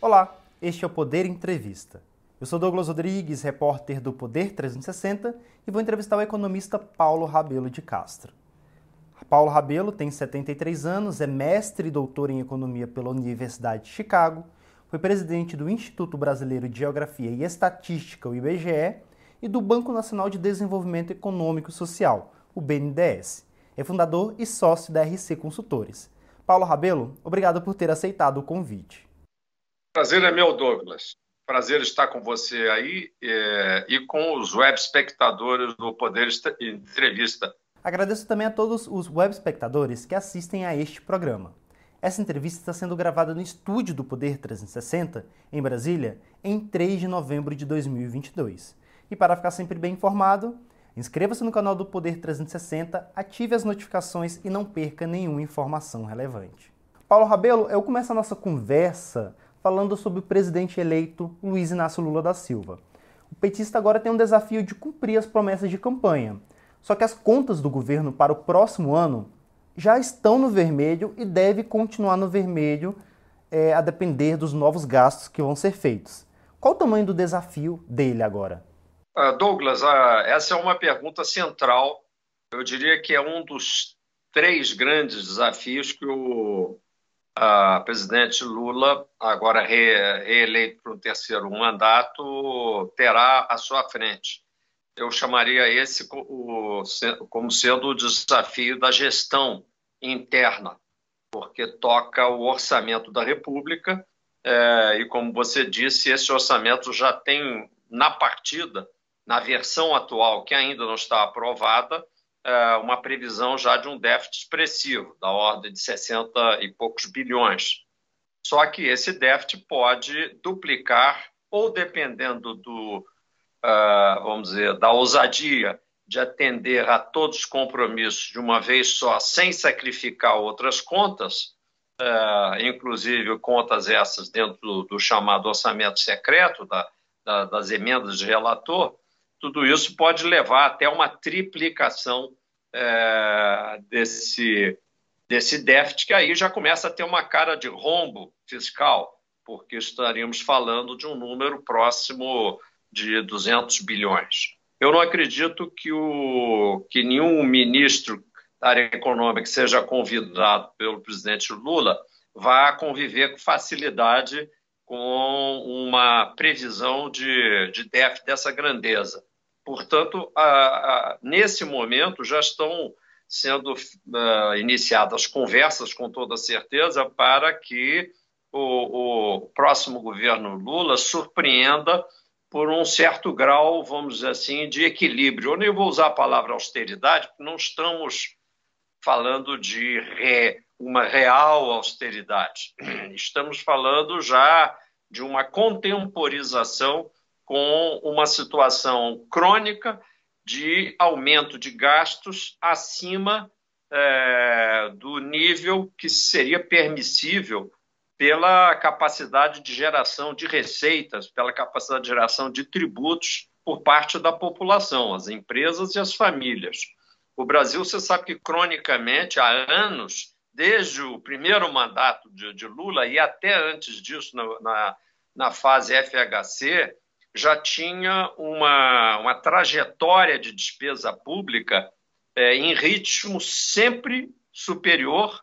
Olá, este é o Poder Entrevista. Eu sou Douglas Rodrigues, repórter do Poder 360 e vou entrevistar o economista Paulo Rabelo de Castro. Paulo Rabelo tem 73 anos, é mestre e doutor em economia pela Universidade de Chicago, foi presidente do Instituto Brasileiro de Geografia e Estatística, o IBGE, e do Banco Nacional de Desenvolvimento Econômico e Social, o BNDES. É fundador e sócio da RC Consultores. Paulo Rabelo, obrigado por ter aceitado o convite. Prazer é meu, Douglas. Prazer estar com você aí é, e com os web espectadores do Poder Entrevista. Agradeço também a todos os web espectadores que assistem a este programa. Essa entrevista está sendo gravada no estúdio do Poder 360, em Brasília, em 3 de novembro de 2022. E para ficar sempre bem informado, inscreva-se no canal do Poder 360, ative as notificações e não perca nenhuma informação relevante. Paulo Rabelo, eu começo a nossa conversa falando sobre o presidente eleito Luiz Inácio Lula da Silva. O petista agora tem um desafio de cumprir as promessas de campanha. Só que as contas do governo para o próximo ano já estão no vermelho e deve continuar no vermelho é, a depender dos novos gastos que vão ser feitos. Qual o tamanho do desafio dele agora? Uh, Douglas, uh, essa é uma pergunta central. Eu diria que é um dos três grandes desafios que o a presidente Lula, agora reeleito para um terceiro mandato, terá à sua frente. Eu chamaria esse como sendo o desafio da gestão interna, porque toca o orçamento da República, é, e como você disse, esse orçamento já tem na partida, na versão atual, que ainda não está aprovada, uma previsão já de um déficit expressivo, da ordem de 60 e poucos bilhões. Só que esse déficit pode duplicar, ou dependendo do, uh, vamos dizer, da ousadia de atender a todos os compromissos de uma vez só, sem sacrificar outras contas, uh, inclusive contas essas dentro do, do chamado orçamento secreto, da, da, das emendas de relator, tudo isso pode levar até uma triplicação é, desse, desse déficit, que aí já começa a ter uma cara de rombo fiscal, porque estaríamos falando de um número próximo de 200 bilhões. Eu não acredito que, o, que nenhum ministro da área econômica que seja convidado pelo presidente Lula vá conviver com facilidade com uma previsão de, de déficit dessa grandeza. Portanto, a, a, nesse momento já estão sendo uh, iniciadas conversas, com toda certeza, para que o, o, próximo governo Lula surpreenda por um certo grau, vamos dizer assim, de equilíbrio. Eu nem vou usar a palavra austeridade, porque não estamos falando de re, uma real austeridade. Estamos falando já de uma contemporização com uma situação crônica de aumento de gastos acima é, do nível que seria permissível pela capacidade de geração de receitas, pela capacidade de geração de tributos por parte da população, as empresas e as famílias. O Brasil, você sabe que cronicamente, há anos, desde o primeiro mandato de, de Lula e até antes disso, na, na, na fase FHC, já tinha uma, uma trajetória de despesa pública é, em ritmo sempre superior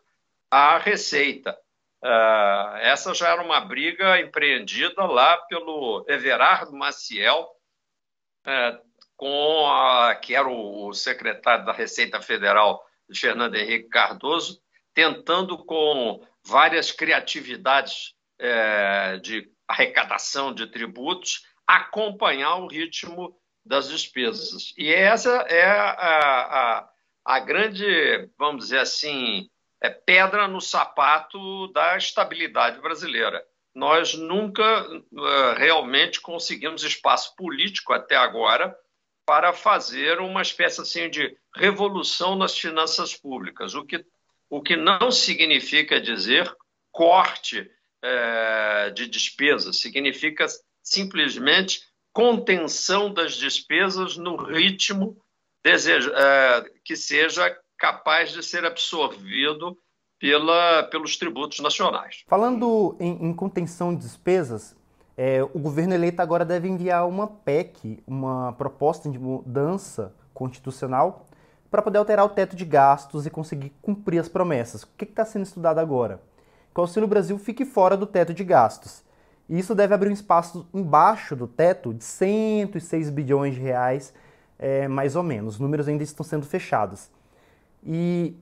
à receita. Uh, essa já era uma briga empreendida lá pelo Everardo Maciel, uh, com a, que era o, secretário da Receita Federal, Fernando Henrique Cardoso, tentando com várias criatividades uh, de arrecadação de tributos acompanhar o ritmo das despesas. E essa é a, a, a grande, vamos dizer assim, é pedra no sapato da estabilidade brasileira. Nós nunca uh, realmente conseguimos espaço político até agora para fazer uma espécie assim de revolução nas finanças públicas, o que, o que não significa dizer corte uh, de despesas, significa simplesmente contenção das despesas no ritmo deseja, uh, que seja capaz de ser absorvido pela, pelos tributos nacionais. Falando em, em contenção de despesas, é, o governo eleito agora deve enviar uma PEC, uma proposta de mudança constitucional, para poder alterar o teto de gastos e conseguir cumprir as promessas. O que está sendo estudado agora? Que o Auxílio Brasil fique fora do teto de gastos. E isso deve abrir um espaço embaixo do teto de 106 bilhões de reais, é, mais ou menos. Os números ainda estão sendo fechados. E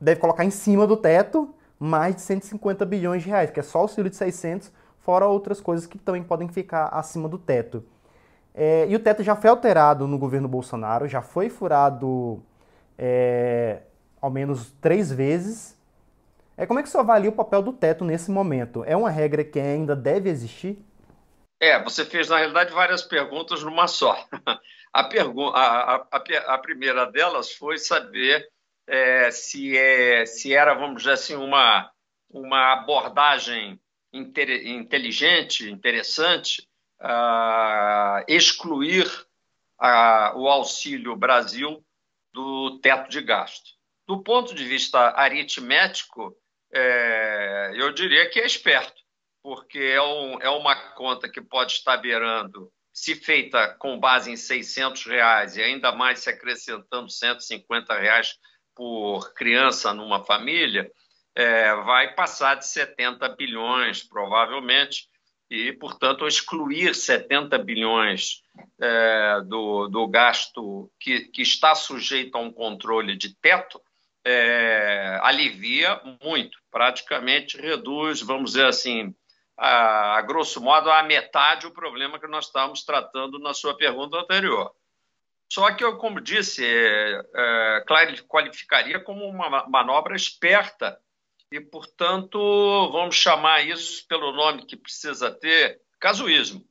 deve colocar em cima do teto mais de 150 bilhões de reais, que é só o auxílio de 600, fora outras coisas que também podem ficar acima do teto. É, e o teto já foi alterado no governo Bolsonaro, já foi furado é, ao menos três vezes. É, como é que você avalia o papel do teto nesse momento? É uma regra que ainda deve existir? É, você fez, na realidade, várias perguntas numa só. A, pergu a, a, a primeira delas foi saber é, se, é, se era, vamos dizer assim, uma, uma abordagem inter, inteligente, interessante, uh, excluir uh, o Auxílio Brasil do teto de gasto. Do ponto de vista aritmético, é, eu diria que é esperto, porque é, um, é, uma conta que pode estar beirando, se feita com base em 600 reais e ainda mais se acrescentando 150 reais por criança numa família, é, vai passar de 70 bilhões, provavelmente, e, portanto, excluir 70 bilhões é, do, do gasto que, que está sujeito a um controle de teto é, alivia muito, praticamente reduz, vamos dizer assim, a, a, grosso modo, a metade o problema que nós estávamos tratando na sua pergunta anterior. Só que eu, como disse, é, é, qualificaria como uma manobra esperta e, portanto, vamos chamar isso pelo nome que precisa ter, casuísmo.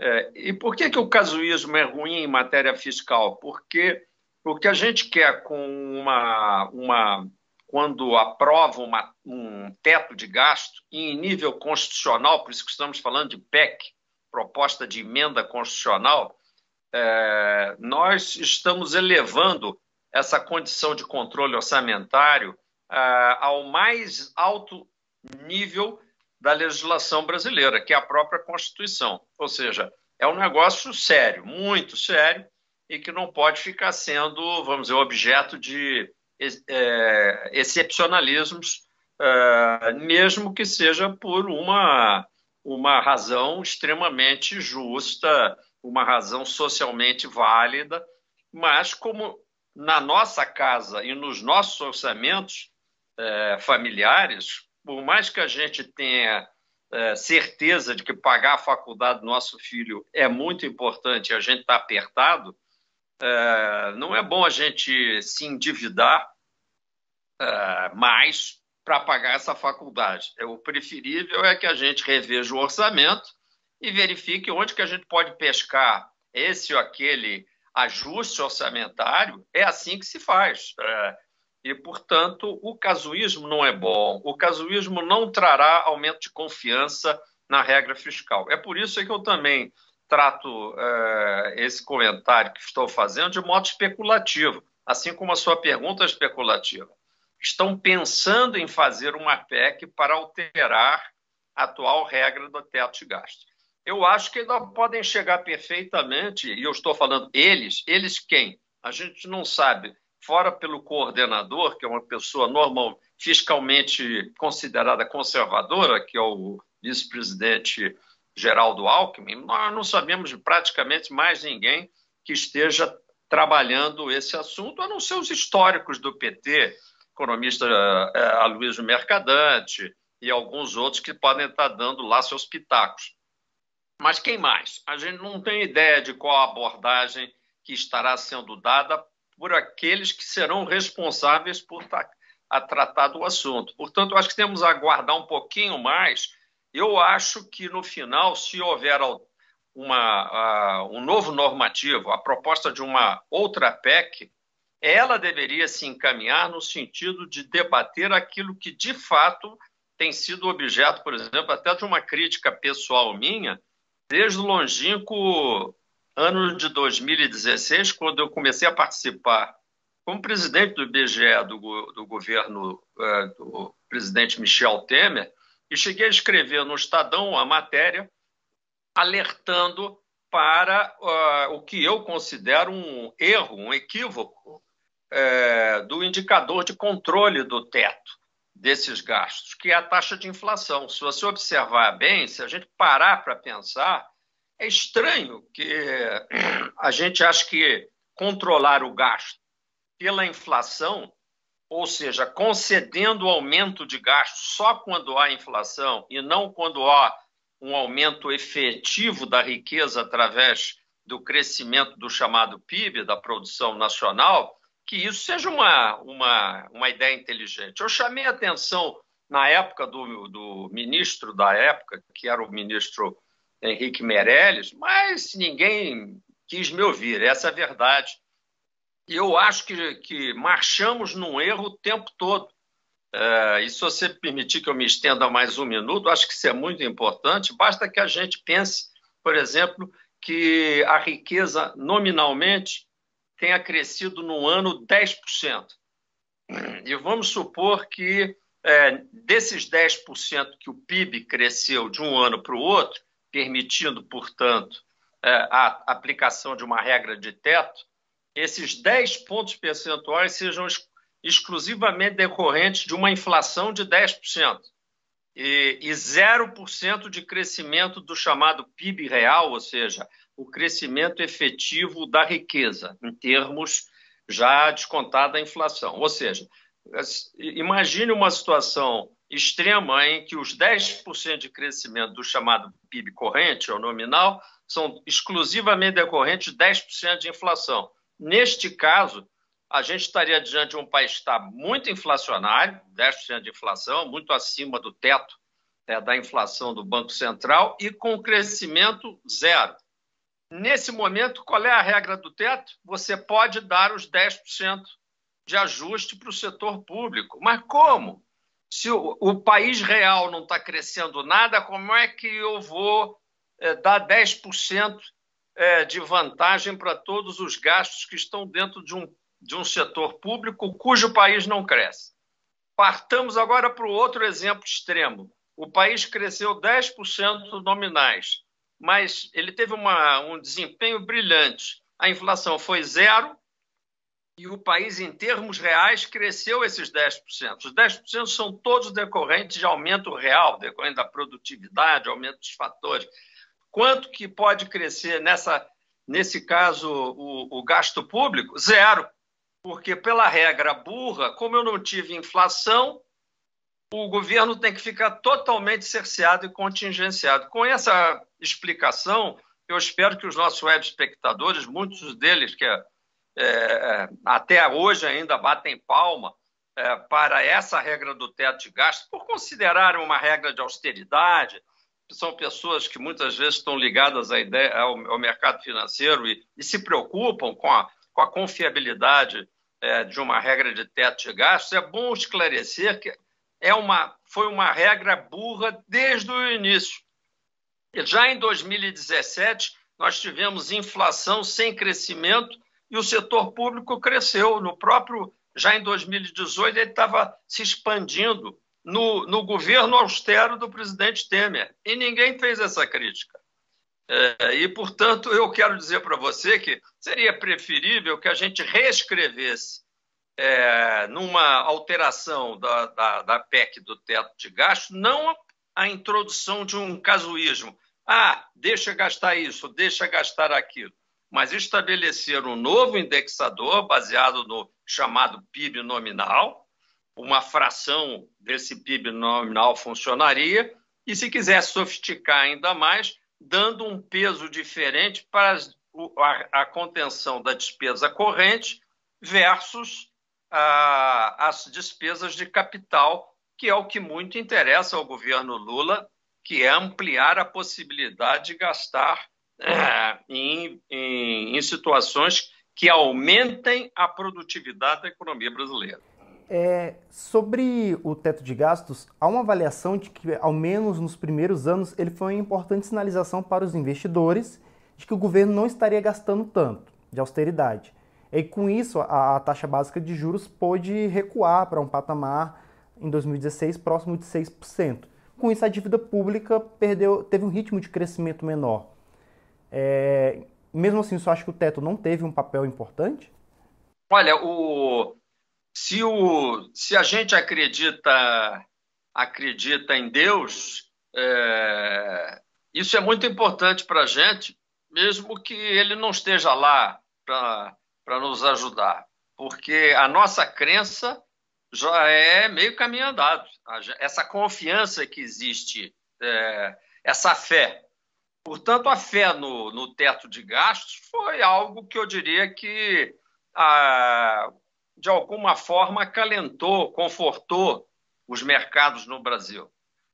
É, e por que, que o casuísmo é ruim em matéria fiscal? Porque o que a gente quer com uma, uma quando aprova uma, um teto de gasto em nível constitucional, por isso que estamos falando de PEC, proposta de emenda constitucional, é, nós estamos elevando essa condição de controle orçamentário uh, ao mais alto nível da legislação brasileira, que é a própria Constituição. Ou seja, é um negócio sério, muito sério, e que não pode ficar sendo, vamos dizer, objeto de é, excepcionalismos, é, mesmo que seja por uma, uma razão extremamente justa, uma razão socialmente válida, mas como na nossa casa e nos nossos orçamentos, é, familiares, por mais que a gente tenha é, certeza de que pagar a faculdade do nosso filho é muito importante e a gente está apertado, é, não é bom a gente se endividar é, mais para pagar essa faculdade. É, o preferível é que a gente reveja o orçamento e verifique onde que a gente pode pescar esse ou aquele ajuste orçamentário. É assim que se faz. É, e, portanto, o casuísmo não é bom. O casuísmo não trará aumento de confiança na regra fiscal. É por isso que eu também trato é, esse comentário que estou fazendo de modo especulativo, assim como a sua pergunta é especulativa. Estão pensando em fazer uma PEC para alterar a atual regra do teto de gasto. Eu acho que ainda podem chegar perfeitamente, e eu estou falando eles, eles quem? A gente não sabe fora pelo coordenador, que é uma pessoa normal, fiscalmente considerada conservadora, que é o vice-presidente Geraldo Alckmin, nós não sabemos de praticamente mais ninguém que esteja trabalhando esse assunto, a não ser os históricos do PT, economista é, Aloysio Mercadante e alguns outros que podem estar dando lá seus pitacos. Mas quem mais? A gente não tem ideia de qual abordagem que estará sendo dada por aqueles que serão responsáveis por a tratar do assunto. Portanto, acho que temos a aguardar um pouquinho mais. Eu acho que no final, se houver uma, uh, um novo normativo, a proposta de uma outra PEC, ela deveria se encaminhar no sentido de debater aquilo que de fato tem sido objeto, por exemplo, até de uma crítica pessoal minha, desde o longínquo ano de 2016, quando eu comecei a participar como presidente do IBGE do, do governo uh, do presidente Michel Temer e cheguei a escrever no Estadão uma matéria alertando para uh, o que eu considero um erro, um equívoco é, do indicador de controle do teto desses gastos, que é a taxa de inflação. Se você observar bem, se a gente parar para pensar, é estranho que a gente acha que controlar o gasto pela inflação, ou seja, concedendo aumento de gasto só quando há inflação e não quando há um aumento efetivo da riqueza através do crescimento do chamado PIB, da produção nacional, que isso seja uma, uma, uma ideia inteligente. Eu chamei a atenção na época do, do ministro da época, que era o ministro Henrique Meirelles, mas ninguém quis me ouvir, essa é a verdade. E eu acho que, que marchamos num erro o tempo todo. É, e se você permitir que eu me estenda mais um minuto, acho que isso é muito importante. Basta que a gente pense, por exemplo, que a riqueza nominalmente tenha crescido no ano 10%. E vamos supor que é, desses 10% que o PIB cresceu de um ano para o outro, permitindo, portanto, é, a aplicação de uma regra de teto, esses 10 pontos percentuais sejam exclusivamente decorrentes de uma inflação de 10% e, e 0% de crescimento do chamado PIB real, ou seja, o crescimento efetivo da riqueza, em termos já descontada a inflação. Ou seja, imagine uma situação extrema em que os 10% de crescimento do chamado PIB corrente, ou nominal, são exclusivamente decorrentes de 10% de inflação. Neste caso, a gente estaria diante de um país que está muito inflacionário, 10% de inflação, muito acima do teto é, da inflação do Banco Central, e com crescimento zero. Nesse momento, qual é a regra do teto? Você pode dar os 10% de ajuste para o setor público. Mas como? Se o, o país real não está crescendo nada, como é que eu vou é, dar 10% é, de vantagem para todos os gastos que estão dentro de um, de um setor público cujo país não cresce? Partamos agora para o outro exemplo extremo. O país cresceu 10% nominais mas ele teve uma, um desempenho brilhante. A inflação foi zero e o país, em termos reais, cresceu esses 10%. Os 10% são todos decorrentes de aumento real, decorrente da produtividade, aumento dos fatores. Quanto que pode crescer nessa, nesse caso o, o gasto público? Zero. Porque, pela regra burra, como eu não tive inflação, o governo tem que ficar totalmente cerceado e contingenciado. Com essa explicação, eu espero que os nossos web espectadores, muitos deles que é, é, até hoje ainda batem palma é, para essa regra do teto de gastos, por considerarem uma regra de austeridade, são pessoas que muitas vezes estão ligadas à ideia, ao, ao mercado financeiro e, e, se preocupam com a, com a confiabilidade é, de uma regra de teto de gastos, é bom esclarecer que é uma, foi uma regra burra desde o início. Já em 2017, nós tivemos inflação sem crescimento e o setor público cresceu. No próprio, já em 2018, ele estava se expandindo no, no governo austero do presidente Temer. E ninguém fez essa crítica. É, e, portanto, eu quero dizer para você que seria preferível que a gente reescrevesse é, numa alteração da, da, da PEC do teto de gasto, não a introdução de um casuísmo. Ah, deixa gastar isso, deixa gastar aquilo. Mas estabelecer um novo indexador baseado no chamado PIB nominal, uma fração desse PIB nominal funcionaria, e se quiser sofisticar ainda mais, dando um peso diferente para a, contenção da despesa corrente versus as despesas de capital, que é o que muito interessa ao governo Lula, que é ampliar a possibilidade de gastar é, em situações que aumentem a produtividade da economia brasileira. É, sobre o teto de gastos, há uma avaliação de que, ao menos nos primeiros anos, ele foi uma importante sinalização para os investidores de que o governo não estaria gastando tanto de austeridade. E com isso, a, a taxa básica de juros pôde recuar para um patamar em 2016 próximo de 6%. Com isso, a dívida pública perdeu, teve um ritmo de crescimento menor. É, mesmo assim, você acha que o teto não teve um papel importante? Olha, o, se, o, se a gente acredita, acredita em Deus, é, isso é muito importante para a gente, mesmo que ele não esteja lá para nos ajudar, porque a nossa crença já é meio caminho andado. Essa confiança que existe, é, essa fé. Portanto, a fé no, no, teto de gastos foi algo que eu diria que, ah, de alguma forma, acalentou, confortou os mercados no Brasil.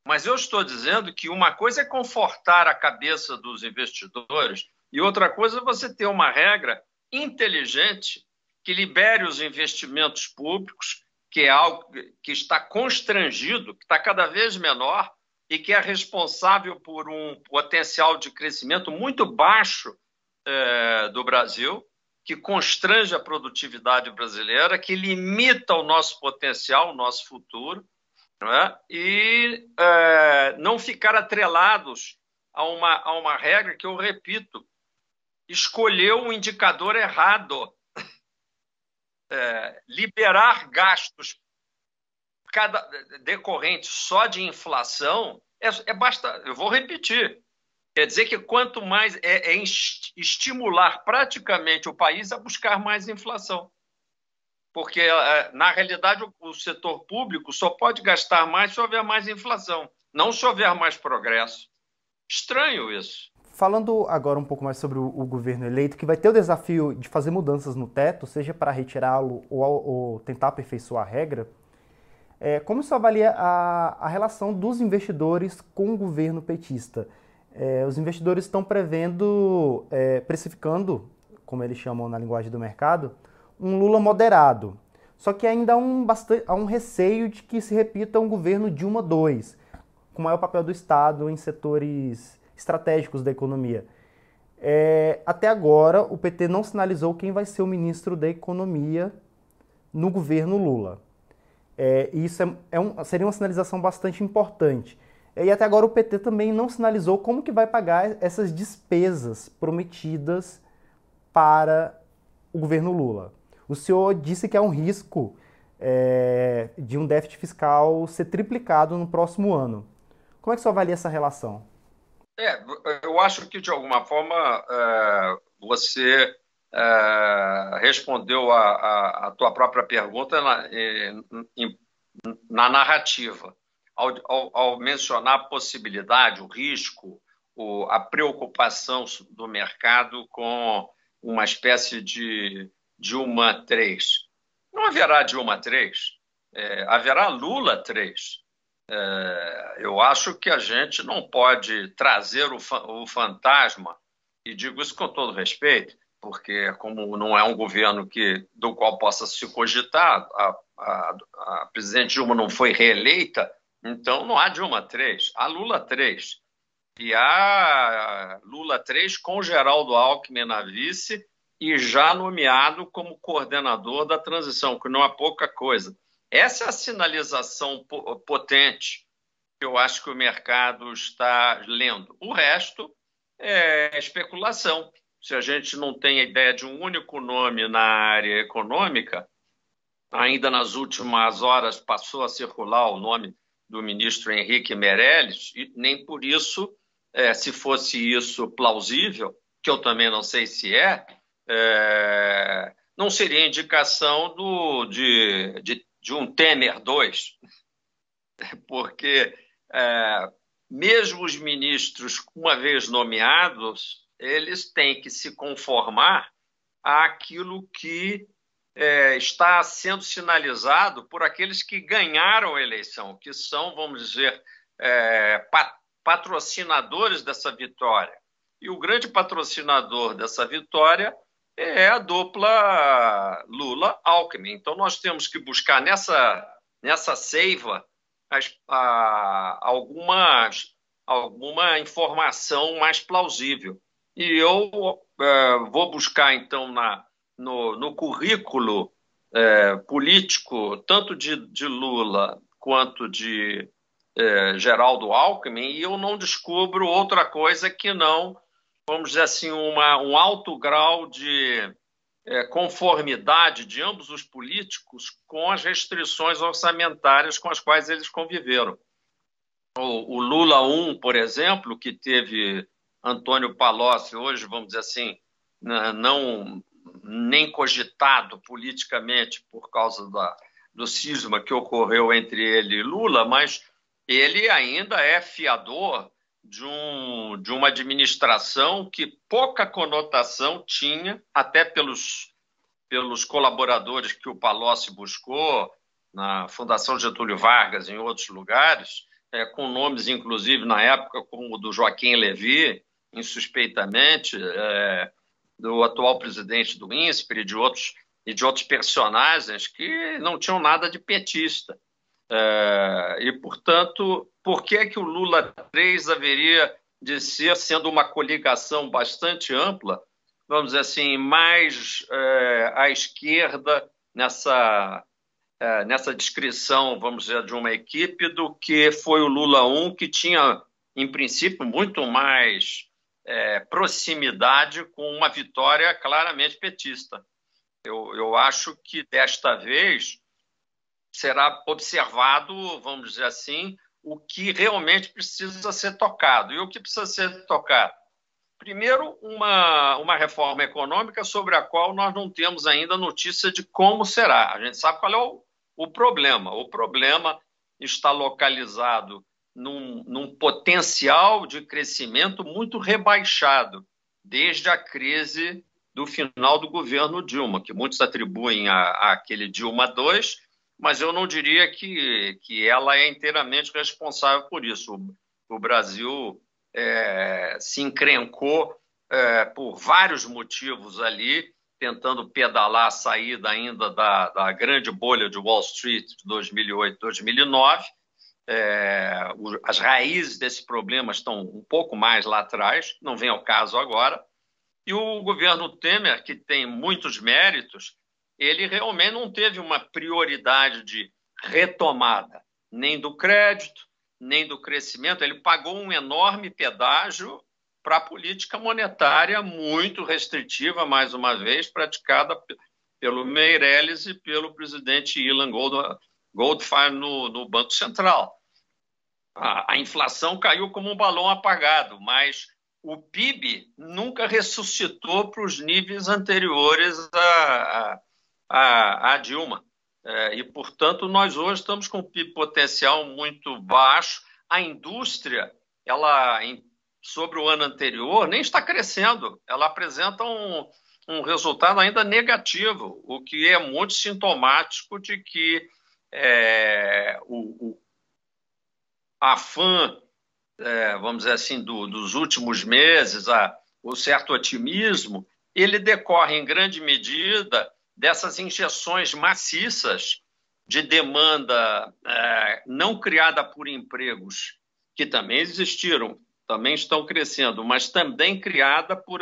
Mas eu estou dizendo que uma coisa é confortar a cabeça dos investidores e outra coisa é você ter uma regra inteligente que libere os investimentos públicos que é algo que está constrangido, que está cada vez menor e que é responsável por um potencial de crescimento muito baixo é, do Brasil, que constrange a produtividade brasileira, que limita o nosso potencial, o nosso futuro, não é? e é, não ficar atrelados a uma, a uma regra que eu repito, escolheu um indicador errado é, liberar gastos cada, decorrentes só de inflação é, é basta. Eu vou repetir. Quer dizer que quanto mais é, é estimular praticamente o país a buscar mais inflação. Porque, é, na realidade, o, setor público só pode gastar mais se houver mais inflação, não se houver mais progresso. Estranho isso. Falando agora um pouco mais sobre o, o, governo eleito, que vai ter o desafio de fazer mudanças no teto, seja para retirá-lo ou, ou, tentar aperfeiçoar a regra, é, como você avalia a, a, relação dos investidores com o governo petista? É, os investidores estão prevendo, é, precificando, como eles chamam na linguagem do mercado, um Lula moderado. Só que ainda há um, bastante, há um receio de que se repita um governo Dilma II, com maior papel do Estado em setores estratégicos da economia. É, até agora, o PT não sinalizou quem vai ser o ministro da Economia no governo Lula. É, isso é, é um, seria uma sinalização bastante importante. E até agora o PT também não sinalizou como que vai pagar essas despesas prometidas para o governo Lula. O senhor disse que há um risco é, de um déficit fiscal ser triplicado no próximo ano. Como é que o senhor avalia essa relação? É, eu acho que de alguma forma é, você é, respondeu a, a, a, tua própria pergunta na, em, na narrativa, ao, ao, mencionar a possibilidade, o risco, o, a preocupação do mercado com uma espécie de Dilma 3. Não haverá Dilma 3, é, haverá Lula 3. É, eu acho que a gente não pode trazer o, o fantasma, e digo isso com todo respeito, porque como não é um governo que do qual possa se cogitar, a, a, a presidente Dilma não foi reeleita, então não há Dilma 3, há Lula 3. E há Lula 3 com Geraldo Alckmin na vice e já nomeado como coordenador da transição, que não é pouca coisa. Essa é a sinalização potente que eu acho que o mercado está lendo. O resto é especulação. Se a gente não tem a ideia de um único nome na área econômica, ainda nas últimas horas passou a circular o nome do ministro Henrique Meirelles, e nem por isso, é, se fosse isso plausível, que eu também não sei se é, é não seria indicação do, de, de de um Temer 2, porque é, mesmo os ministros, uma vez nomeados, eles têm que se conformar àquilo que é, está sendo sinalizado por aqueles que ganharam a eleição, que são, vamos dizer, é, patrocinadores dessa vitória. E o grande patrocinador dessa vitória é a dupla Lula-Alckmin. Então, nós temos que buscar nessa, nessa seiva as, a, algumas, alguma informação mais plausível. E eu é, vou buscar, então, na, no, no currículo é, político, tanto de, de Lula quanto de é, Geraldo Alckmin, e eu não descubro outra coisa que não, vamos dizer assim, uma, um alto grau de é, conformidade de ambos os políticos com as restrições orçamentárias com as quais eles conviveram. O, o Lula 1, por exemplo, que teve Antônio Palocci hoje, vamos dizer assim, não nem cogitado politicamente por causa da, do cisma que ocorreu entre ele e Lula, mas ele ainda é fiador de, um, de uma administração que pouca conotação tinha, até pelos, pelos colaboradores que o Palocci buscou na Fundação Getúlio Vargas, em outros lugares, é, com nomes, inclusive, na época, como o do Joaquim Levy, insuspeitamente, é, do atual presidente do INSPER e de outros, e de outros personagens que não tinham nada de petista. É, e, portanto, por que, que o Lula 3 haveria de ser, sendo uma coligação bastante ampla, vamos dizer assim, mais é, à esquerda nessa, é, nessa descrição, vamos dizer, de uma equipe, do que foi o Lula 1, que tinha, em princípio, muito mais é, proximidade com uma vitória claramente petista. Eu, eu acho que desta vez será observado, vamos dizer assim, o que realmente precisa ser tocado. E o que precisa ser tocado? Primeiro, uma, uma reforma econômica sobre a qual nós não temos ainda notícia de como será. A gente sabe qual é o, o problema. O problema está localizado num, num potencial de crescimento muito rebaixado desde a crise do final do governo Dilma, que muitos atribuem a, aquele Dilma II, mas eu não diria que, que ela é inteiramente responsável por isso. O, o Brasil é, se encrencou é, por vários motivos ali, tentando pedalar a saída ainda da, da grande bolha de Wall Street de 2008, 2009, é, as raízes desse problema estão um pouco mais lá atrás, não vem ao caso agora. E o governo Temer, que tem muitos méritos, ele realmente não teve uma prioridade de retomada, nem do crédito, nem do crescimento. Ele pagou um enorme pedágio para a política monetária muito restritiva, mais uma vez, praticada pelo Meirelles e pelo presidente Ilan Gold, Goldfein no, no Banco Central. A, a, inflação caiu como um balão apagado, mas o PIB nunca ressuscitou para os níveis anteriores a, a, a Dilma. É, e, portanto, nós hoje estamos com um PIB potencial muito baixo. A indústria, ela, em, sobre o ano anterior, nem está crescendo. Ela apresenta um, um resultado ainda negativo, o que é muito sintomático de que é, o, o afã, é, vamos dizer assim, do, dos últimos meses, a, o certo otimismo, ele decorre em grande medida dessas injeções maciças de demanda é, não criada por empregos que também existiram, também estão crescendo, mas também criada por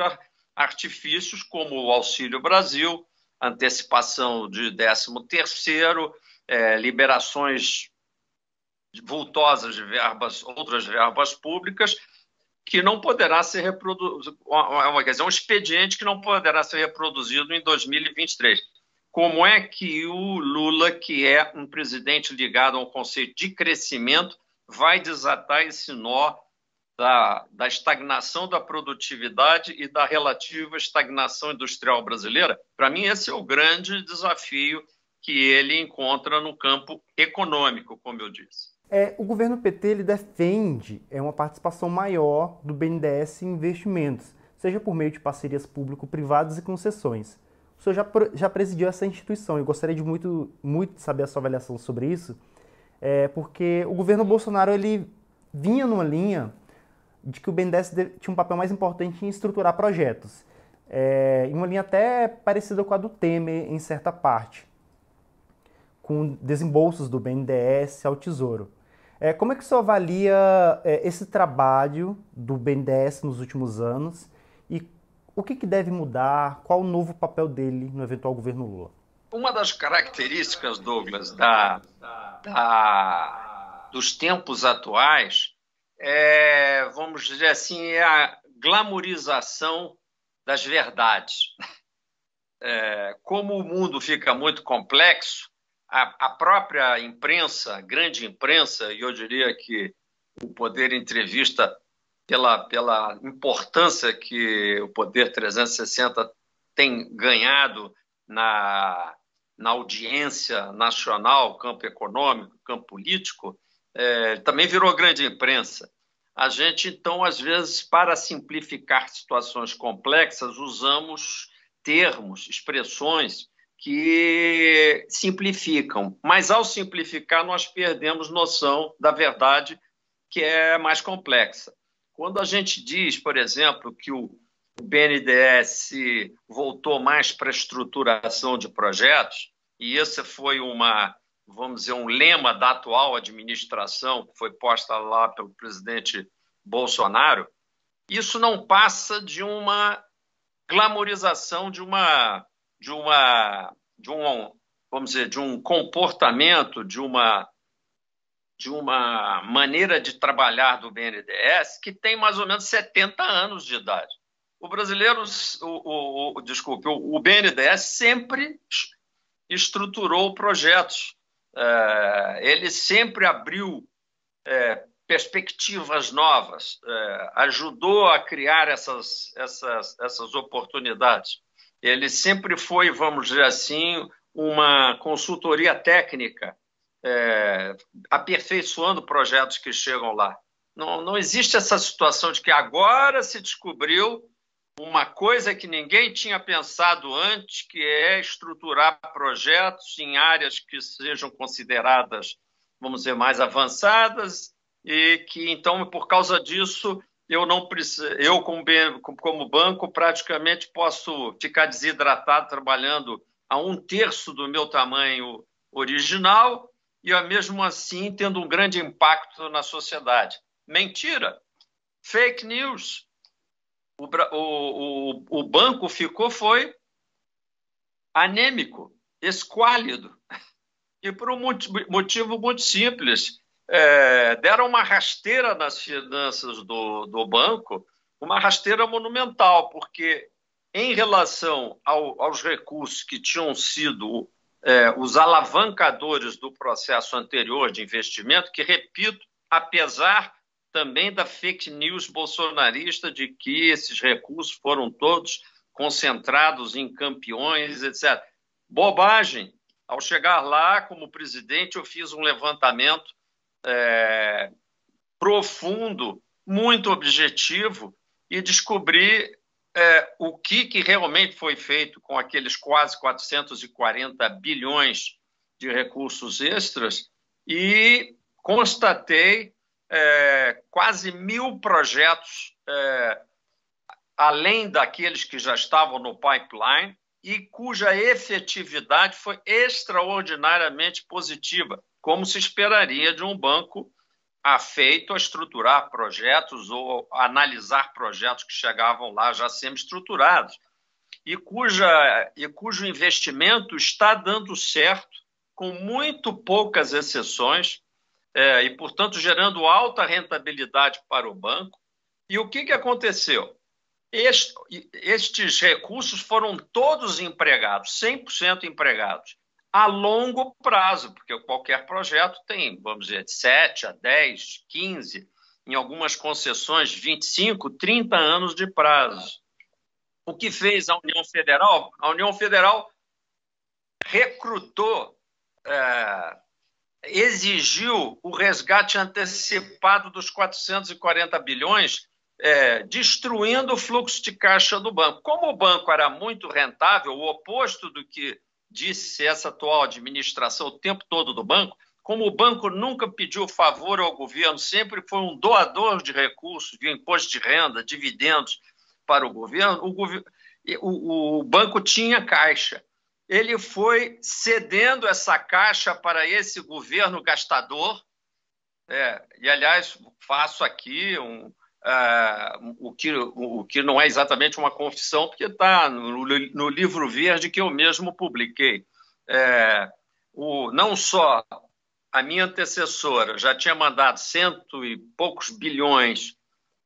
artifícios como o Auxílio Brasil, antecipação de 13 terceiro, é, liberações vultosas de verbas, outras verbas públicas, que não poderá ser reproduzido, quer dizer, um expediente que não poderá ser reproduzido em 2023. Como é que o Lula, que é um presidente ligado ao conceito de crescimento, vai desatar esse nó da, da estagnação da produtividade e da relativa estagnação industrial brasileira? Para mim, esse é o grande desafio que ele encontra no campo econômico, como eu disse. É, o governo PT ele defende é, uma participação maior do BNDES em investimentos, seja por meio de parcerias público-privadas e concessões. O senhor já, já presidiu essa instituição e gostaria de muito, muito saber a sua avaliação sobre isso, é, porque o governo Bolsonaro ele vinha numa linha de que o BNDES tinha um papel mais importante em estruturar projetos, é, em uma linha até parecida com a do Temer em certa parte com desembolsos do BNDES ao Tesouro. É, como é que senhor avalia é, esse trabalho do BNDES nos últimos anos e o que, que deve mudar? Qual o novo papel dele no eventual governo Lula? uma das características, Douglas, da, da, dos tempos atuais é, vamos dizer assim, é a glamorização das verdades. É, como o mundo fica muito complexo, a, a, própria imprensa, grande imprensa, e eu diria que o Poder Entrevista, pela, pela importância que o Poder 360 tem ganhado na, na audiência nacional, campo econômico, campo político, é, também virou grande imprensa. A gente, então, às vezes, para simplificar situações complexas, usamos termos, expressões que simplificam, mas ao simplificar, nós perdemos noção da verdade que é mais complexa. Quando a gente diz, por exemplo, que o BNDES voltou mais para a estruturação de projetos, e essa foi uma, vamos dizer, um lema da atual administração, que foi posta lá pelo presidente Bolsonaro, isso não passa de uma glamorização de uma de uma de um vamos dizer de um comportamento de uma de uma maneira de trabalhar do BNDES que tem mais ou menos 70 anos de idade. O brasileiro, o, o, o desculpe, o, o BNDES sempre estruturou projetos é, ele sempre abriu é, perspectivas novas, é, ajudou a criar essas, essas, essas oportunidades. Ele sempre foi, vamos dizer assim, uma consultoria técnica, é, aperfeiçoando projetos que chegam lá. Não, não existe essa situação de que agora se descobriu uma coisa que ninguém tinha pensado antes, que é estruturar projetos em áreas que sejam consideradas, vamos dizer, mais avançadas e que então por causa disso eu não preciso, eu como, como banco praticamente posso ficar desidratado trabalhando a um terço do meu tamanho original e mesmo assim tendo um grande impacto na sociedade. Mentira, fake news o, o, o banco ficou foi anêmico, esquálido. E por um motivo muito simples. É, deram uma rasteira nas finanças do, do banco, uma rasteira monumental, porque em relação ao, aos recursos que tinham sido é, os alavancadores do processo anterior de investimento, que, repito, apesar também da fake news bolsonarista de que esses recursos foram todos concentrados em campeões, etc. Bobagem. Ao chegar lá, como presidente, eu fiz um levantamento é, profundo, muito objetivo, e descobri é, o que, que realmente foi feito com aqueles quase 440 bilhões de recursos extras e constatei é, quase mil projetos, é, além daqueles que já estavam no pipeline, e cuja efetividade foi extraordinariamente positiva, como se esperaria de um banco afeito a estruturar projetos ou analisar projetos que chegavam lá já semi-estruturados, e, cuja, e cujo investimento está dando certo, com muito poucas exceções, é, e, portanto, gerando alta rentabilidade para o banco. E o que, que aconteceu? Este, estes recursos foram todos empregados, 100% empregados, a longo prazo, porque qualquer projeto tem, vamos dizer, de 7 a 10, 15, em algumas concessões, 25, 30 anos de prazo. O que fez a União Federal? A União Federal recrutou é, exigiu o resgate antecipado dos 440 bilhões, é, destruindo o fluxo de caixa do banco. Como o banco era muito rentável, o oposto do que disse essa atual administração o tempo todo do banco, como o banco nunca pediu favor ao governo, sempre foi um doador de recursos, de imposto de renda, dividendos para o governo, o, o, o banco tinha caixa ele foi cedendo essa caixa para esse governo gastador. É, e, aliás, faço aqui um, uh, o, que, o que não é exatamente uma confissão, porque está no, no livro verde que eu mesmo publiquei. é, o, não só a minha antecessora já tinha mandado cento e poucos bilhões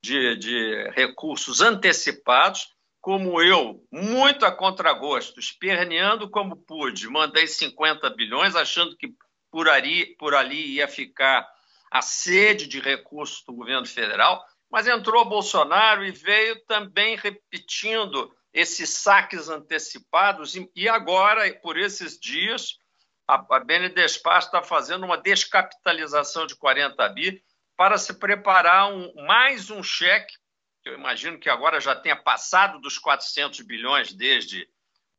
de, de recursos antecipados, como eu, muito a contragosto, esperneando como pude, mandei 50 bilhões, achando que por ali, por ali ia ficar a sede de recursos do governo federal, mas entrou Bolsonaro e veio também repetindo esses saques antecipados, e agora, por esses dias, a, BNDESPAR está fazendo uma descapitalização de 40 bi para se preparar um, mais um cheque, que eu imagino que agora já tenha passado dos 400 bilhões desde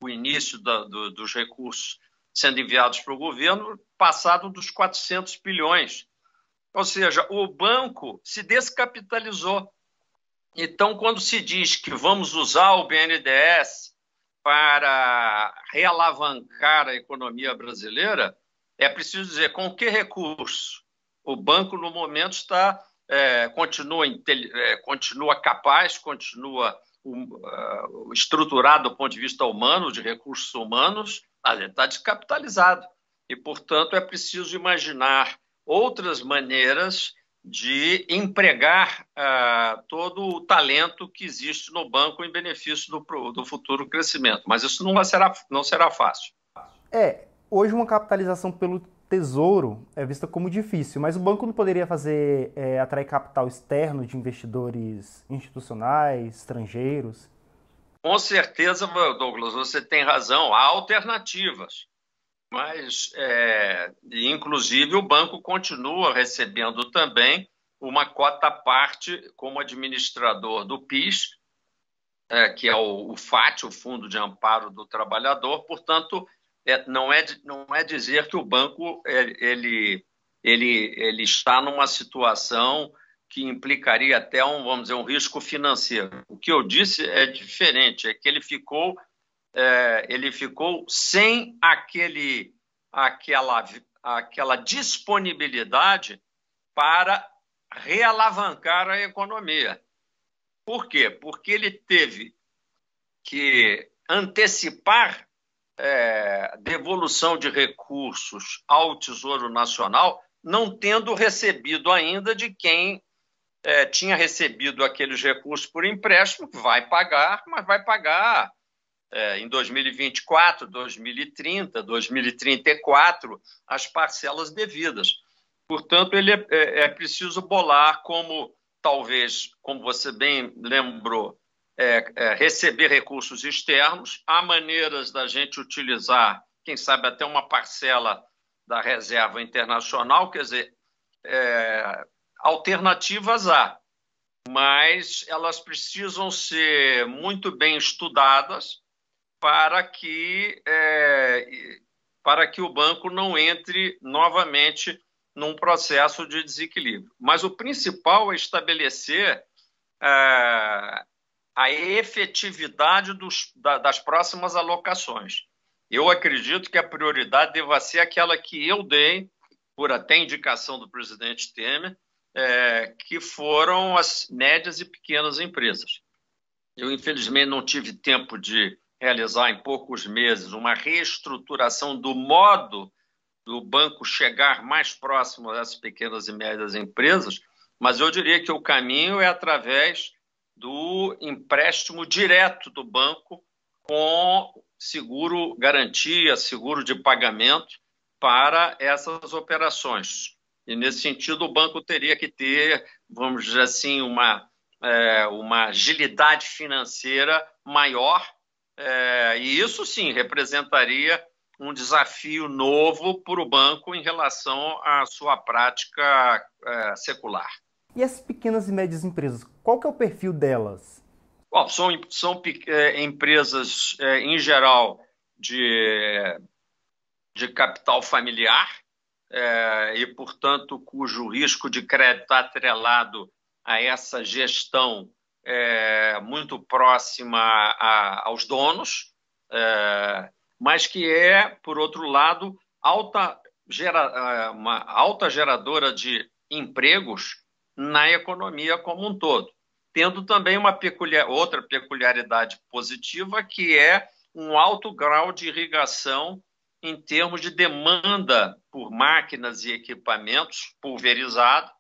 o início da, do, dos recursos sendo enviados para o governo, passado dos 400 bilhões. Ou seja, o banco se descapitalizou. Então, quando se diz que vamos usar o BNDES para realavancar a economia brasileira, é preciso dizer com que recurso. O banco, no momento, está é, continua, é, continua capaz, continua uh, estruturado do ponto de vista humano, de recursos humanos, mas ele está descapitalizado. E, portanto, é preciso imaginar outras maneiras de empregar uh, todo o talento que existe no banco em benefício do, do futuro crescimento. Mas isso não, será, não será fácil. É, hoje uma capitalização pelo tesouro é vista como difícil, mas o banco não poderia fazer é, atrair capital externo de investidores institucionais, estrangeiros? Com certeza, Douglas, você tem razão. Há alternativas mas é, inclusive o banco continua recebendo também uma cota parte como administrador do PIS, é, que é o, o, FAT, o Fundo de Amparo do Trabalhador. Portanto, é, não, é, não é dizer que o banco ele, ele, ele está numa situação que implicaria até um, vamos dizer, um risco financeiro. O que eu disse é diferente, é que ele ficou é, ele ficou sem aquele, aquela, aquela disponibilidade para realavancar a economia. Por quê? Porque ele teve que antecipar é, devolução de recursos ao Tesouro Nacional, não tendo recebido ainda de quem é, tinha recebido aqueles recursos por empréstimo, vai pagar, mas vai pagar é, em 2024, 2030, 2034, as parcelas devidas. Portanto, ele é, é, é preciso bolar como, talvez, como você bem lembrou, é, é, receber recursos externos. Há maneiras da gente utilizar, quem sabe, até uma parcela da reserva internacional, quer dizer, é, alternativas há, mas elas precisam ser muito bem estudadas para que, é, para que o banco não entre novamente num processo de desequilíbrio. Mas o principal é estabelecer é, a efetividade dos, da, das próximas alocações. Eu acredito que a prioridade deva ser aquela que eu dei, por até indicação do presidente Temer, é, que foram as médias e pequenas empresas. Eu, infelizmente, não tive tempo de realizar em poucos meses uma reestruturação do modo do banco chegar mais próximo das pequenas e médias empresas, mas eu diria que o caminho é através do empréstimo direto do banco com seguro garantia, seguro de pagamento para essas operações. E nesse sentido, o banco teria que ter, vamos dizer assim, uma, é, uma agilidade financeira maior é, e isso sim representaria um desafio novo para o banco em relação à sua prática é, secular. E as pequenas e médias empresas, qual que é o perfil delas? Bom, são, são é, empresas, é, em geral, de, de capital familiar é, e, portanto, cujo risco de crédito está atrelado a essa gestão é, muito próxima a, aos donos, é, mas que é, por outro lado, alta, gera, é, uma alta geradora de empregos na economia como um todo, tendo também uma peculiar, outra peculiaridade positiva que é um alto grau de irrigação em termos de demanda por máquinas e equipamentos pulverizado,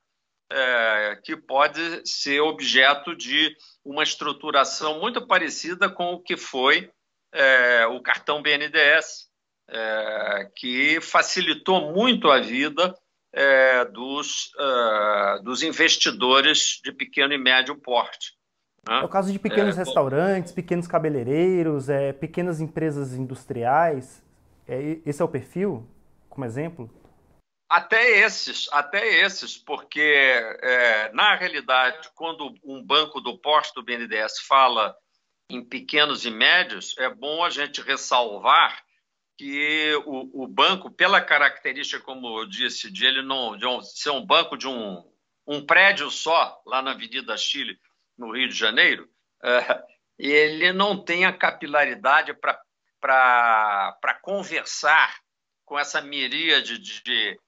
é, que pode ser objeto de uma estruturação muito parecida com o que foi é, o cartão BNDES, é, que facilitou muito a vida é, dos, uh, dos investidores de pequeno e médio porte. Né? É o caso de pequenos é, restaurantes, pequenos cabeleireiros, é, pequenas empresas industriais. É, esse é o perfil, como exemplo? Até esses, até esses, porque é, na realidade, quando um banco do porte do BNDES fala em pequenos e médios, é bom a gente ressalvar que o, o banco, pela característica, como eu disse, de ele não de um, ser um banco de um, um prédio só, lá na Avenida Chile, no Rio de Janeiro, é, ele não tem a capilaridade para conversar com essa miríade de,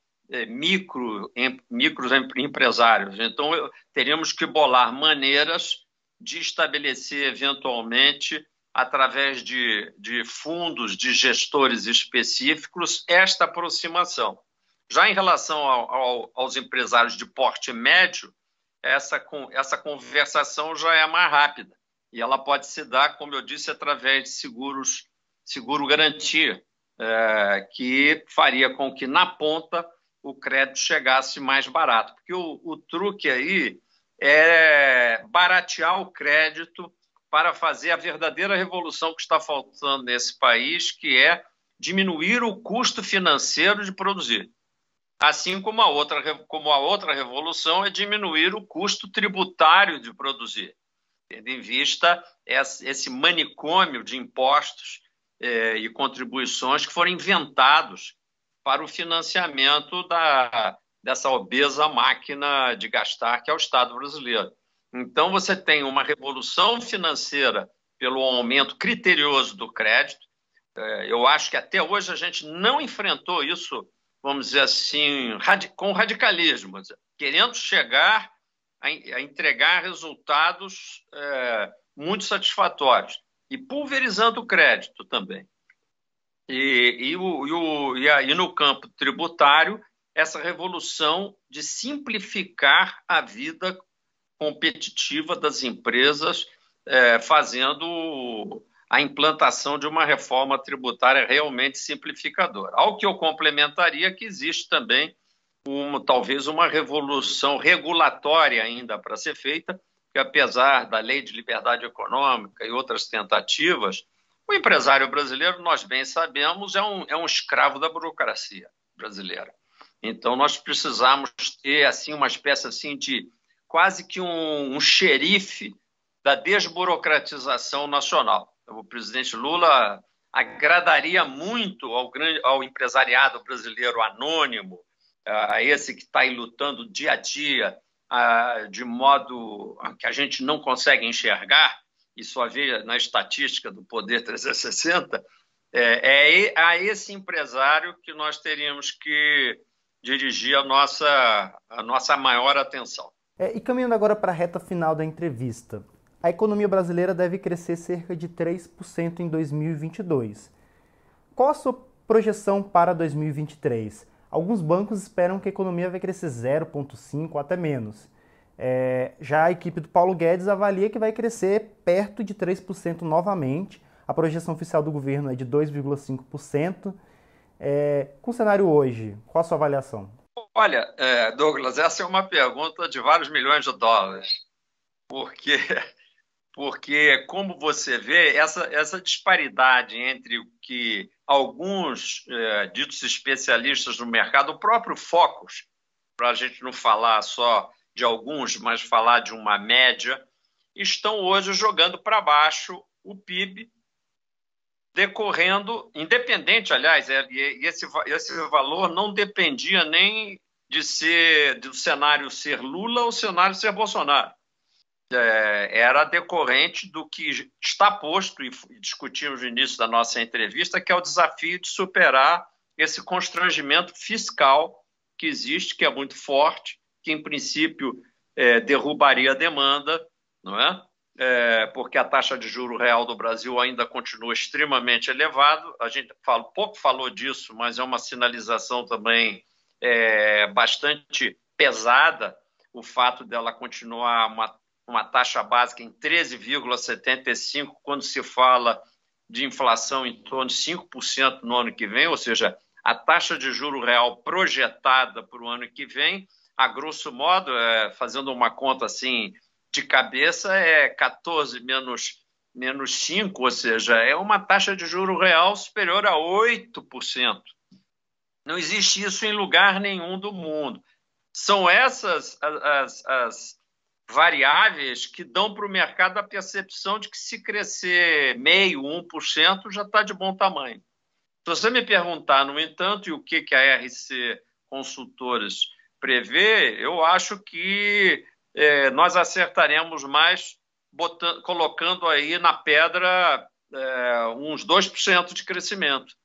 micro, em, micros empresários. Então, teríamos que bolar maneiras de estabelecer, eventualmente, através de, de fundos de gestores específicos, esta aproximação. Já em relação ao, ao, aos empresários de porte médio, essa, essa conversação já é mais rápida e ela pode se dar, como eu disse, através de seguros, seguro garantia, é, que faria com que na ponta o crédito chegasse mais barato. Porque o, o truque aí é baratear o crédito para fazer a verdadeira revolução que está faltando nesse país, que é diminuir o custo financeiro de produzir. Assim como a outra, como a outra revolução é diminuir o custo tributário de produzir, tendo em vista esse manicômio de impostos eh, e contribuições que foram inventados para o financiamento da, dessa obesa máquina de gastar que é o Estado brasileiro. Então, você tem uma revolução financeira pelo aumento criterioso do crédito. É, eu acho que até hoje a gente não enfrentou isso, vamos dizer assim, com radicalismo, querendo chegar a entregar resultados é, muito satisfatórios e pulverizando o crédito também. E, e, o, e, o, e, aí, no campo tributário, essa revolução de simplificar a vida competitiva das empresas, é, fazendo a implantação de uma reforma tributária realmente simplificadora. Ao que eu complementaria que existe também uma, talvez uma revolução regulatória ainda para ser feita, que apesar da lei de liberdade econômica e outras tentativas, o empresário brasileiro, nós bem sabemos, é um, é um escravo da burocracia brasileira. Então, nós precisamos ter assim uma espécie assim de quase que um, um xerife da desburocratização nacional. O presidente Lula agradaria muito ao, grande, ao empresariado brasileiro anônimo, a esse que está aí lutando dia a dia de modo que a gente não consegue enxergar só vê na estatística do Poder 360, é, é a esse empresário que nós teríamos que dirigir a nossa, a nossa maior atenção. É, e caminhando agora para a reta final da entrevista, a economia brasileira deve crescer cerca de 3% em 2022. Qual a sua projeção para 2023? Alguns bancos esperam que a economia vai crescer 0,5% ou até menos. É, já a equipe do Paulo Guedes avalia que vai crescer perto de 3% novamente. A projeção oficial do governo é de 2,5%. É, com o cenário hoje, qual a sua avaliação? Olha, é, Douglas, essa é uma pergunta de vários milhões de dólares, porque, porque como você vê, essa, essa disparidade entre o que alguns é, ditos especialistas no mercado, o próprio Focus, para a gente não falar só de alguns, mas falar de uma média, estão hoje jogando para baixo o PIB, decorrendo, independente, aliás, é, esse, esse valor não dependia nem de ser do cenário ser Lula ou cenário ser Bolsonaro. É, era decorrente do que está posto e discutimos no início da nossa entrevista, que é o desafio de superar esse constrangimento fiscal que existe, que é muito forte, que em princípio é, derrubaria a demanda, não é? é, porque a taxa de juro real do Brasil ainda continua extremamente elevado. A gente fala, pouco falou disso, mas é uma sinalização também é, bastante pesada o fato dela continuar uma, uma taxa básica em 13,75 quando se fala de inflação em torno de 5% no ano que vem, ou seja, a taxa de juro real projetada para o ano que vem, a grosso modo, é, fazendo uma conta assim de cabeça, é 14 menos, menos 5, ou seja, é uma taxa de juro real superior a 8%. Não existe isso em lugar nenhum do mundo. São essas as, as variáveis que dão para o mercado a percepção de que se crescer meio, 1%, já está de bom tamanho. Se você me perguntar, no entanto, e o que, que a RC Consultores prevê, eu acho que é, nós acertaremos mais botando, colocando aí na pedra é, uns 2% de crescimento.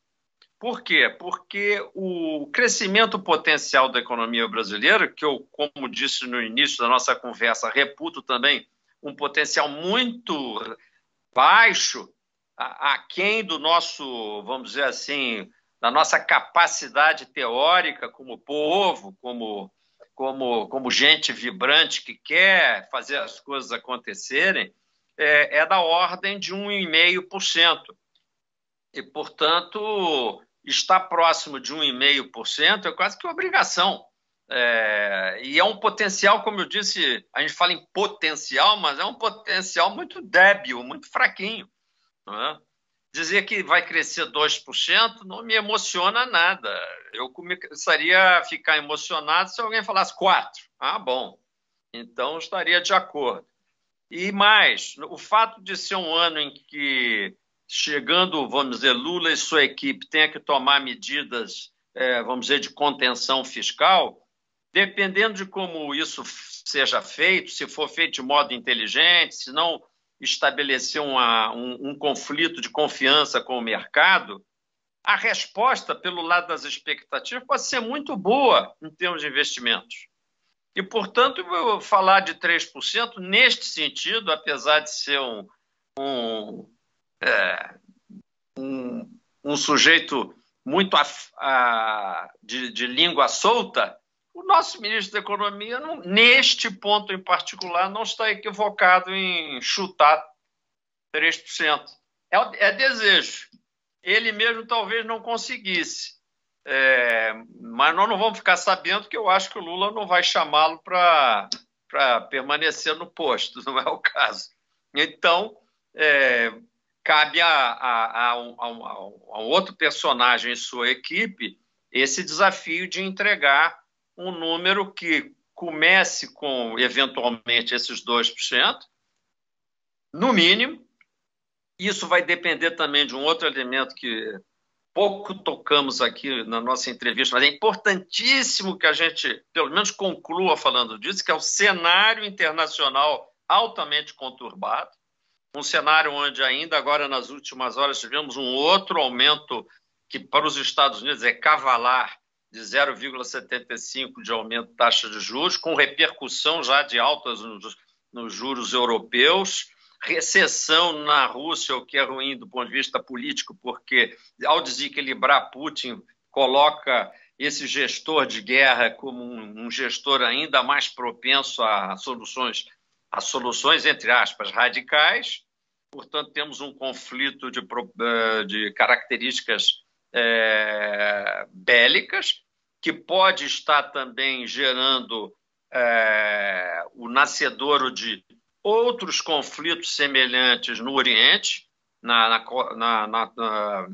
Por quê? Porque o crescimento potencial da economia brasileira, que eu, como disse no início da nossa conversa, reputo também um potencial muito baixo, aquém do nosso, vamos dizer assim, da nossa capacidade teórica como povo, como, como, como gente vibrante que quer fazer as coisas acontecerem, é, é da ordem de 1,5%. E, portanto, está próximo de 1,5% é quase que obrigação. É, e é um potencial, como eu disse, a gente fala em potencial, mas é um potencial muito débil, muito fraquinho. É? Dizer que vai crescer 2% não me emociona nada. Eu começaria a ficar emocionado se alguém falasse 4%. Ah, bom. Então estaria de acordo. E mais, o fato de ser um ano em que chegando, vamos dizer, Lula e sua equipe tenha que tomar medidas, é, vamos dizer, de contenção fiscal, dependendo de como isso seja feito, se for feito de modo inteligente, se não estabelecer uma, um, um conflito de confiança com o mercado, a resposta pelo lado das expectativas pode ser muito boa em termos de investimentos. E, portanto, falar de 3% neste sentido, apesar de ser um, um, é, um, um, sujeito muito a, a, de, de, língua solta, o nosso ministro da Economia, não, neste ponto em particular, não está equivocado em chutar 3%. É, é desejo. Ele mesmo talvez não conseguisse. É, mas nós não vamos ficar sabendo que eu acho que o Lula não vai chamá-lo para permanecer no posto, não é o caso. Então, é, cabe a, a, a, a, outro personagem em sua equipe esse desafio de entregar um número que comece com, eventualmente, esses 2%, no mínimo. Isso vai depender também de um outro elemento que pouco tocamos aqui na nossa entrevista, mas é importantíssimo que a gente, pelo menos, conclua falando disso, que é o cenário internacional altamente conturbado um cenário onde ainda agora nas últimas horas tivemos um outro aumento que para os Estados Unidos é cavalar de 0,75 de aumento de taxa de juros, com repercussão já de altas nos, nos juros europeus, recessão na Rússia, o que é ruim do ponto de vista político, porque ao desequilibrar Putin coloca esse gestor de guerra como um, um gestor ainda mais propenso a soluções a soluções, entre aspas, radicais. Portanto, temos um conflito de, eh, de características é, bélicas, que pode estar também gerando é, o nascedouro de outros conflitos semelhantes no Oriente, na, na, na,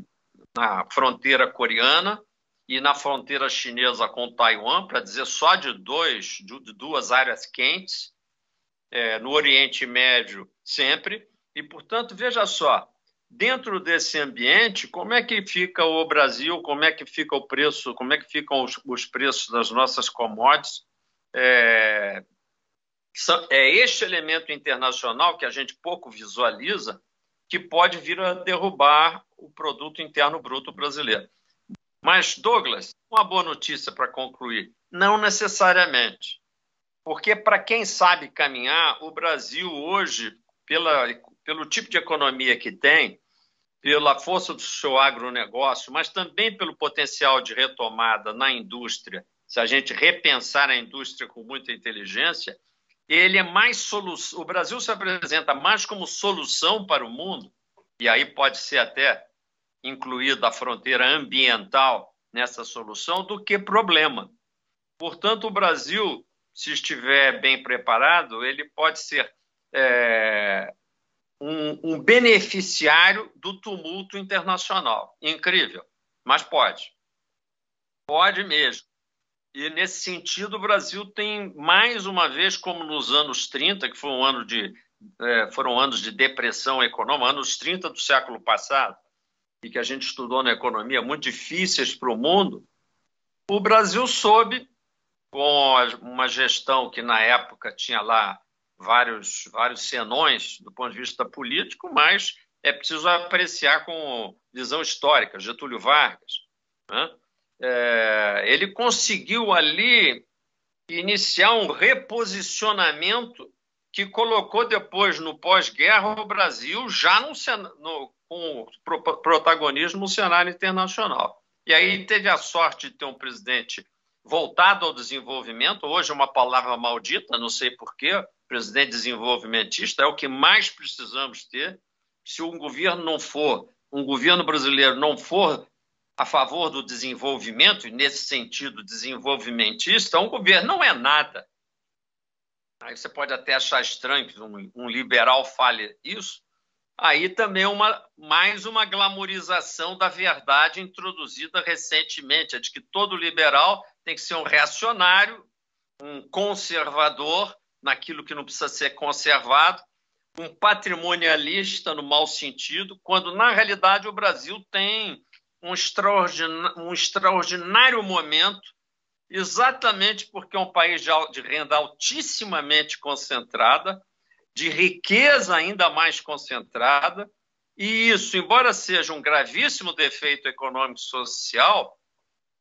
na fronteira coreana e na fronteira chinesa com Taiwan, para dizer só de, dois, de duas áreas quentes, é, no Oriente Médio sempre. E, portanto, veja só, dentro desse ambiente, como é que fica o Brasil, como é que fica o preço, como é que ficam os, os preços das nossas commodities? É, é este elemento internacional que a gente pouco visualiza que pode vir a derrubar o produto interno bruto brasileiro. Mas, Douglas, uma boa notícia para concluir: não necessariamente. Porque, para quem sabe caminhar, o Brasil hoje, pela, pelo tipo de economia que tem, pela força do seu agronegócio, mas também pelo potencial de retomada na indústria, se a gente repensar a indústria com muita inteligência, ele é mais solução. O Brasil se apresenta mais como solução para o mundo, e aí pode ser até incluída a fronteira ambiental nessa solução, do que problema. Portanto, o Brasil, se estiver bem preparado, ele pode ser é, um, um beneficiário do tumulto internacional. Incrível, mas pode. Pode mesmo. E nesse sentido, o Brasil tem mais uma vez, como nos anos 30, que foi um ano de, é, foram anos de depressão econômica, anos 30 do século passado, e que a gente estudou na economia, muito difíceis para o mundo, o Brasil soube com uma gestão que na época tinha lá vários, vários senões do ponto de vista político, mas é preciso apreciar com visão histórica. Getúlio Vargas, né? é, ele conseguiu ali iniciar um reposicionamento que colocou depois no pós-guerra o Brasil já no, no, com protagonismo no cenário internacional. E aí teve a sorte de ter um presidente voltado ao desenvolvimento, hoje é uma palavra maldita, não sei porquê, presidente desenvolvimentista, é o que mais precisamos ter. Se um governo não for, um governo brasileiro não for a favor do desenvolvimento, e nesse sentido desenvolvimentista, um governo não é nada. Aí você pode até achar estranho que um, um liberal fale isso, aí também uma, mais uma glamorização da verdade introduzida recentemente, a de que todo liberal tem que ser um reacionário, um conservador naquilo que não precisa ser conservado, um patrimonialista no mau sentido, quando na realidade o Brasil tem um extraordinário, um extraordinário momento, exatamente porque é um país de renda altissimamente concentrada, de riqueza ainda mais concentrada, e isso, embora seja um gravíssimo defeito econômico-social,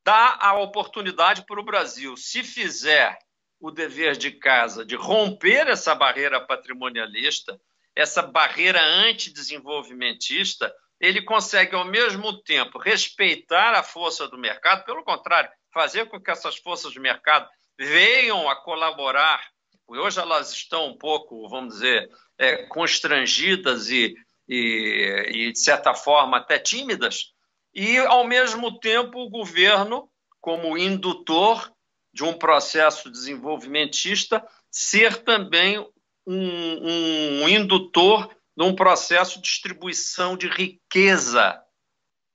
dá a oportunidade para o Brasil, se fizer o dever de casa de romper essa barreira patrimonialista, essa barreira antidesenvolvimentista, ele consegue, ao mesmo tempo, respeitar a força do mercado, pelo contrário, fazer com que essas forças do mercado venham a colaborar. Hoje elas estão um pouco, vamos dizer, é, constrangidas e, e, e, de certa forma, até tímidas, e, ao mesmo tempo, o governo, como indutor de um processo desenvolvimentista, ser também um, um indutor num processo de distribuição de riqueza,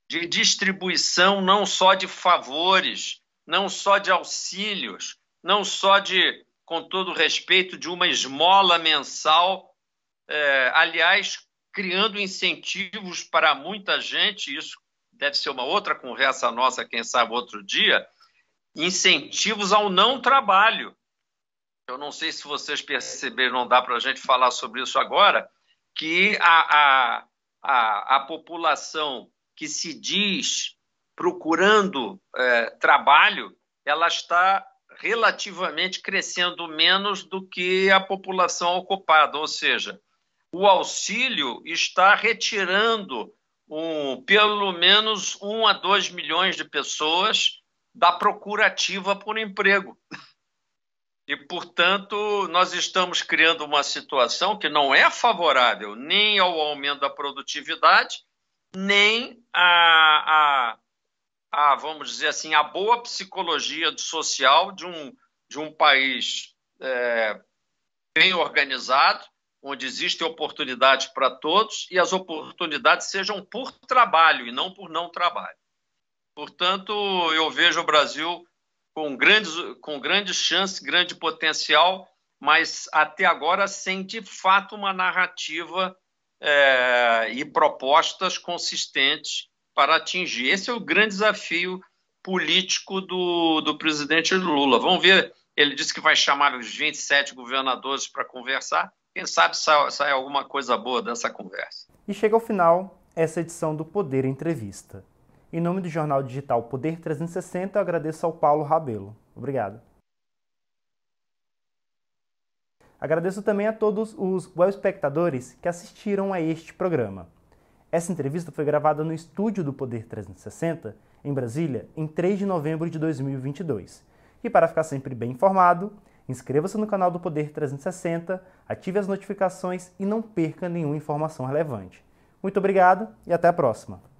de distribuição não só de favores, não só de auxílios, não só de com todo respeito, de uma esmola mensal, é, aliás, criando incentivos para muita gente, isso deve ser uma outra conversa nossa, quem sabe outro dia, incentivos ao não trabalho. Eu não sei se vocês perceberam, não dá para a gente falar sobre isso agora, que a, a, a, a população que se diz procurando é, trabalho, ela está relativamente crescendo menos do que a população ocupada, ou seja, o auxílio está retirando um, pelo menos um a dois milhões de pessoas da procura ativa por emprego. E, portanto, nós estamos criando uma situação que não é favorável nem ao aumento da produtividade, nem a, a a, vamos dizer assim, a boa psicologia social de um, de um país é, bem organizado, onde existem oportunidades para todos e as oportunidades sejam por trabalho e não por não trabalho. Portanto, eu vejo o Brasil com grandes, com grandes chances, grande potencial, mas até agora sem de fato uma narrativa é, e propostas consistentes para atingir. Esse é o grande desafio político do, do presidente Lula. Vamos ver, ele disse que vai chamar os 27 governadores para conversar. Quem sabe sai, sai alguma coisa boa dessa conversa. E chega ao final essa edição do Poder Entrevista. Em nome do jornal digital Poder 360, eu agradeço ao Paulo Rabelo. Obrigado. Agradeço também a todos os web espectadores que assistiram a este programa. Essa entrevista foi gravada no estúdio do Poder 360, em Brasília, em 3 de novembro de 2022. E para ficar sempre bem informado, inscreva-se no canal do Poder 360, ative as notificações e não perca nenhuma informação relevante. Muito obrigado e até a próxima!